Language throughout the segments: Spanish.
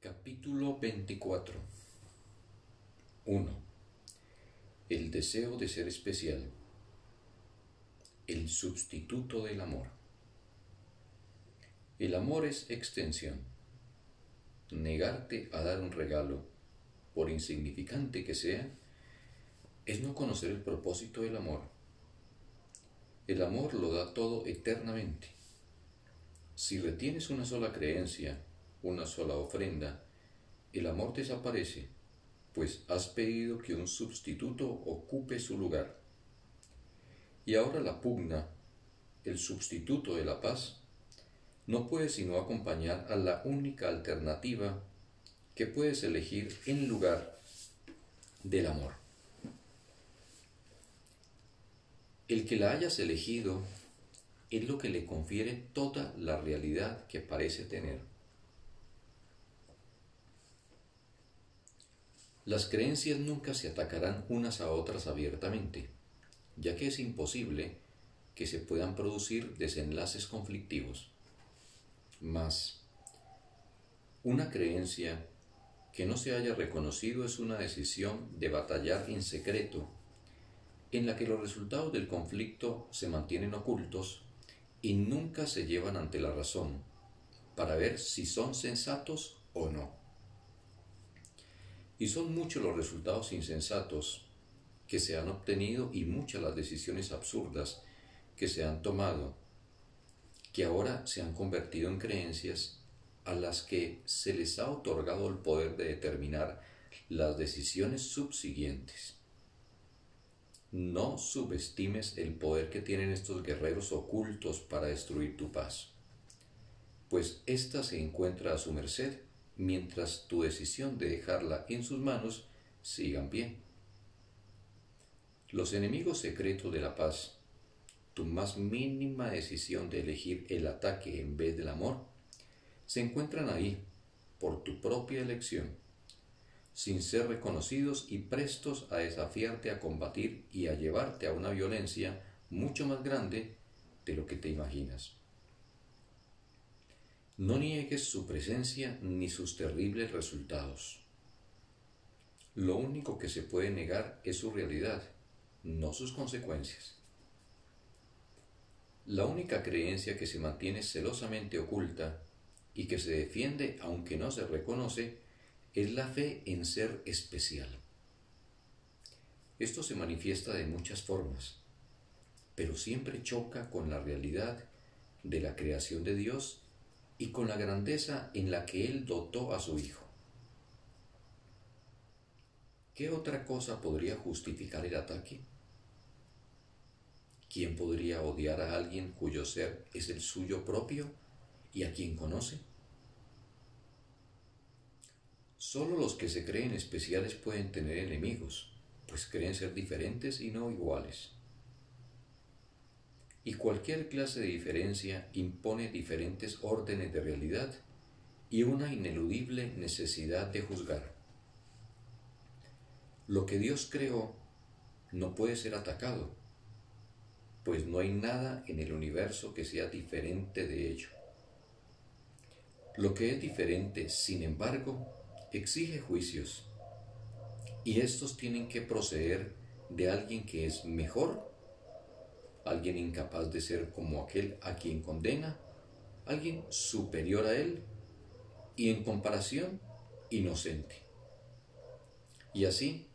Capítulo 24 1. El deseo de ser especial. El sustituto del amor. El amor es extensión. Negarte a dar un regalo, por insignificante que sea, es no conocer el propósito del amor. El amor lo da todo eternamente. Si retienes una sola creencia, una sola ofrenda, el amor desaparece, pues has pedido que un sustituto ocupe su lugar. Y ahora la pugna, el sustituto de la paz, no puede sino acompañar a la única alternativa que puedes elegir en lugar del amor. El que la hayas elegido es lo que le confiere toda la realidad que parece tener. Las creencias nunca se atacarán unas a otras abiertamente, ya que es imposible que se puedan producir desenlaces conflictivos. Mas, una creencia que no se haya reconocido es una decisión de batallar en secreto, en la que los resultados del conflicto se mantienen ocultos y nunca se llevan ante la razón, para ver si son sensatos o no. Y son muchos los resultados insensatos que se han obtenido y muchas las decisiones absurdas que se han tomado, que ahora se han convertido en creencias a las que se les ha otorgado el poder de determinar las decisiones subsiguientes. No subestimes el poder que tienen estos guerreros ocultos para destruir tu paz, pues ésta se encuentra a su merced mientras tu decisión de dejarla en sus manos siga en pie. Los enemigos secretos de la paz, tu más mínima decisión de elegir el ataque en vez del amor, se encuentran ahí por tu propia elección, sin ser reconocidos y prestos a desafiarte a combatir y a llevarte a una violencia mucho más grande de lo que te imaginas. No niegues su presencia ni sus terribles resultados. Lo único que se puede negar es su realidad, no sus consecuencias. La única creencia que se mantiene celosamente oculta y que se defiende aunque no se reconoce es la fe en ser especial. Esto se manifiesta de muchas formas, pero siempre choca con la realidad de la creación de Dios y con la grandeza en la que Él dotó a su Hijo. ¿Qué otra cosa podría justificar el ataque? ¿Quién podría odiar a alguien cuyo ser es el suyo propio y a quien conoce? Solo los que se creen especiales pueden tener enemigos, pues creen ser diferentes y no iguales y cualquier clase de diferencia impone diferentes órdenes de realidad y una ineludible necesidad de juzgar. Lo que Dios creó no puede ser atacado, pues no hay nada en el universo que sea diferente de ello. Lo que es diferente, sin embargo, exige juicios, y estos tienen que proceder de alguien que es mejor alguien incapaz de ser como aquel a quien condena, alguien superior a él y en comparación inocente. Y así,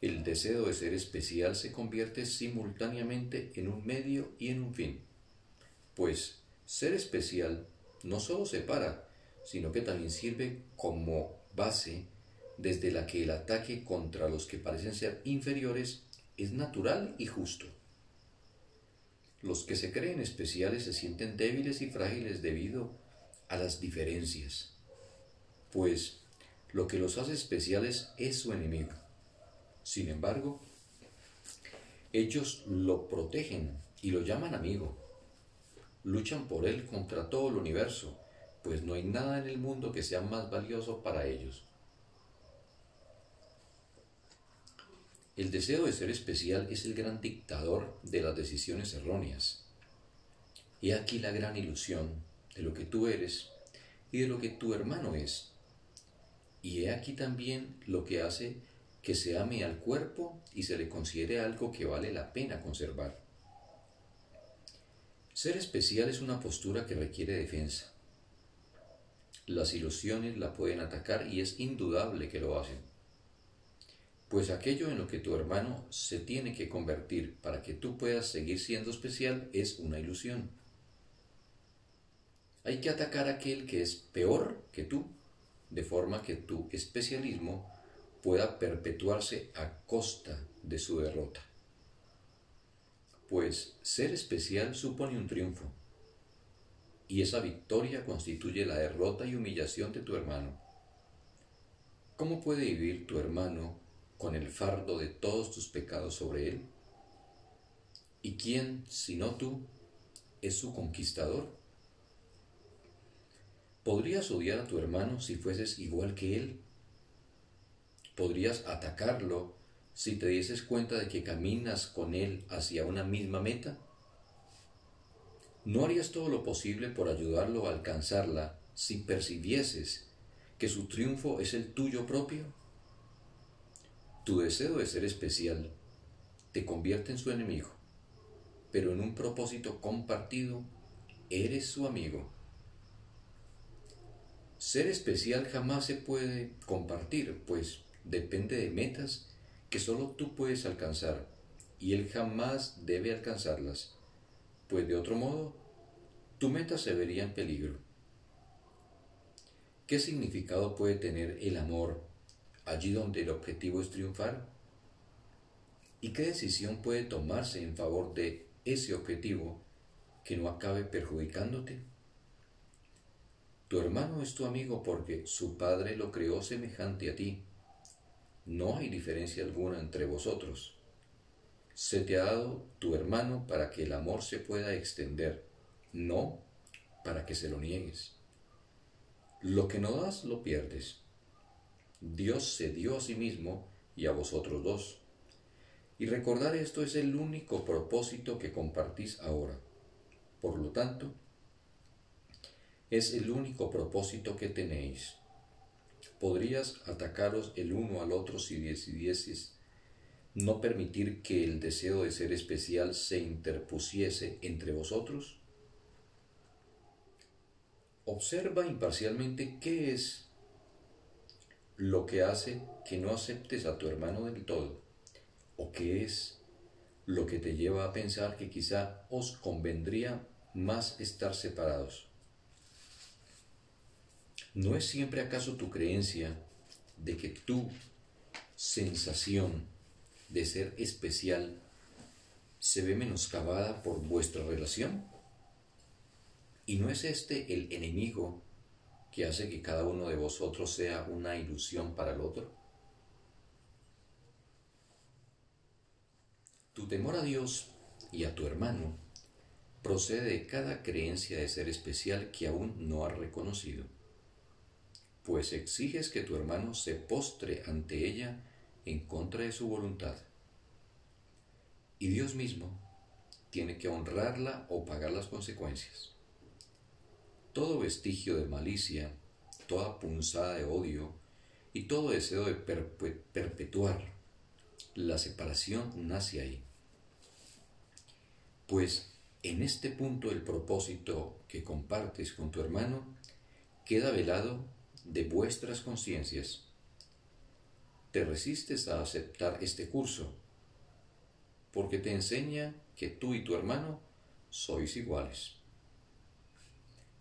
el deseo de ser especial se convierte simultáneamente en un medio y en un fin, pues ser especial no solo separa, sino que también sirve como base desde la que el ataque contra los que parecen ser inferiores es natural y justo. Los que se creen especiales se sienten débiles y frágiles debido a las diferencias, pues lo que los hace especiales es su enemigo. Sin embargo, ellos lo protegen y lo llaman amigo. Luchan por él contra todo el universo, pues no hay nada en el mundo que sea más valioso para ellos. El deseo de ser especial es el gran dictador de las decisiones erróneas. Y aquí la gran ilusión de lo que tú eres y de lo que tu hermano es. Y he aquí también lo que hace que se ame al cuerpo y se le considere algo que vale la pena conservar. Ser especial es una postura que requiere defensa. Las ilusiones la pueden atacar y es indudable que lo hacen. Pues aquello en lo que tu hermano se tiene que convertir para que tú puedas seguir siendo especial es una ilusión. Hay que atacar a aquel que es peor que tú, de forma que tu especialismo pueda perpetuarse a costa de su derrota. Pues ser especial supone un triunfo, y esa victoria constituye la derrota y humillación de tu hermano. ¿Cómo puede vivir tu hermano con el fardo de todos tus pecados sobre él? ¿Y quién, sino tú, es su conquistador? ¿Podrías odiar a tu hermano si fueses igual que él? ¿Podrías atacarlo si te dieses cuenta de que caminas con él hacia una misma meta? ¿No harías todo lo posible por ayudarlo a alcanzarla si percibieses que su triunfo es el tuyo propio? Tu deseo de ser especial te convierte en su enemigo, pero en un propósito compartido eres su amigo. Ser especial jamás se puede compartir, pues depende de metas que solo tú puedes alcanzar y él jamás debe alcanzarlas, pues de otro modo tu meta se vería en peligro. ¿Qué significado puede tener el amor allí donde el objetivo es triunfar? ¿Y qué decisión puede tomarse en favor de ese objetivo que no acabe perjudicándote? Tu hermano es tu amigo porque su padre lo creó semejante a ti. No hay diferencia alguna entre vosotros. Se te ha dado tu hermano para que el amor se pueda extender, no para que se lo niegues. Lo que no das, lo pierdes. Dios se dio a sí mismo y a vosotros dos. Y recordar esto es el único propósito que compartís ahora. Por lo tanto, es el único propósito que tenéis. Podrías atacaros el uno al otro si decidieses no permitir que el deseo de ser especial se interpusiese entre vosotros? Observa imparcialmente qué es lo que hace que no aceptes a tu hermano del todo, o qué es lo que te lleva a pensar que quizá os convendría más estar separados. ¿No es siempre acaso tu creencia de que tu sensación de ser especial se ve menoscabada por vuestra relación? ¿Y no es este el enemigo que hace que cada uno de vosotros sea una ilusión para el otro? Tu temor a Dios y a tu hermano procede de cada creencia de ser especial que aún no has reconocido pues exiges que tu hermano se postre ante ella en contra de su voluntad. Y Dios mismo tiene que honrarla o pagar las consecuencias. Todo vestigio de malicia, toda punzada de odio y todo deseo de perpetuar la separación nace ahí. Pues en este punto el propósito que compartes con tu hermano queda velado de vuestras conciencias. Te resistes a aceptar este curso porque te enseña que tú y tu hermano sois iguales.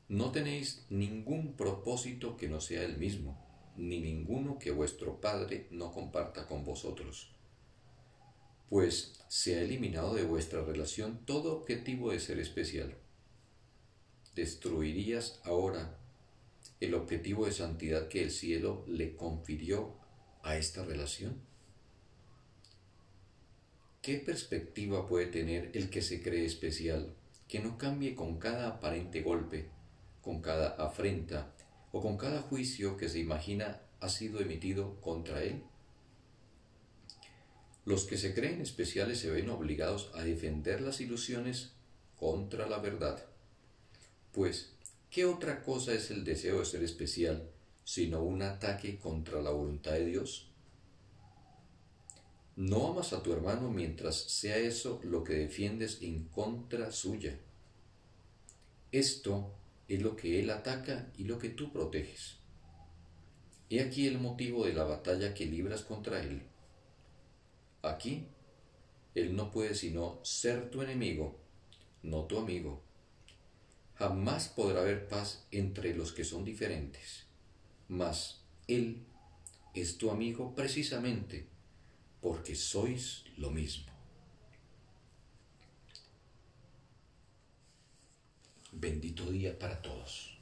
No tenéis ningún propósito que no sea el mismo, ni ninguno que vuestro Padre no comparta con vosotros, pues se ha eliminado de vuestra relación todo objetivo de ser especial. Destruirías ahora el objetivo de santidad que el cielo le confirió a esta relación? ¿Qué perspectiva puede tener el que se cree especial, que no cambie con cada aparente golpe, con cada afrenta o con cada juicio que se imagina ha sido emitido contra él? Los que se creen especiales se ven obligados a defender las ilusiones contra la verdad, pues ¿qué otra cosa es el deseo de ser especial sino un ataque contra la voluntad de Dios? No amas a tu hermano mientras sea eso lo que defiendes en contra suya. Esto es lo que él ataca y lo que tú proteges. He aquí el motivo de la batalla que libras contra él. Aquí, él no puede sino ser tu enemigo, no tu amigo. Jamás podrá haber paz entre los que son diferentes, mas él es tu amigo precisamente porque sois lo mismo. Bendito día para todos.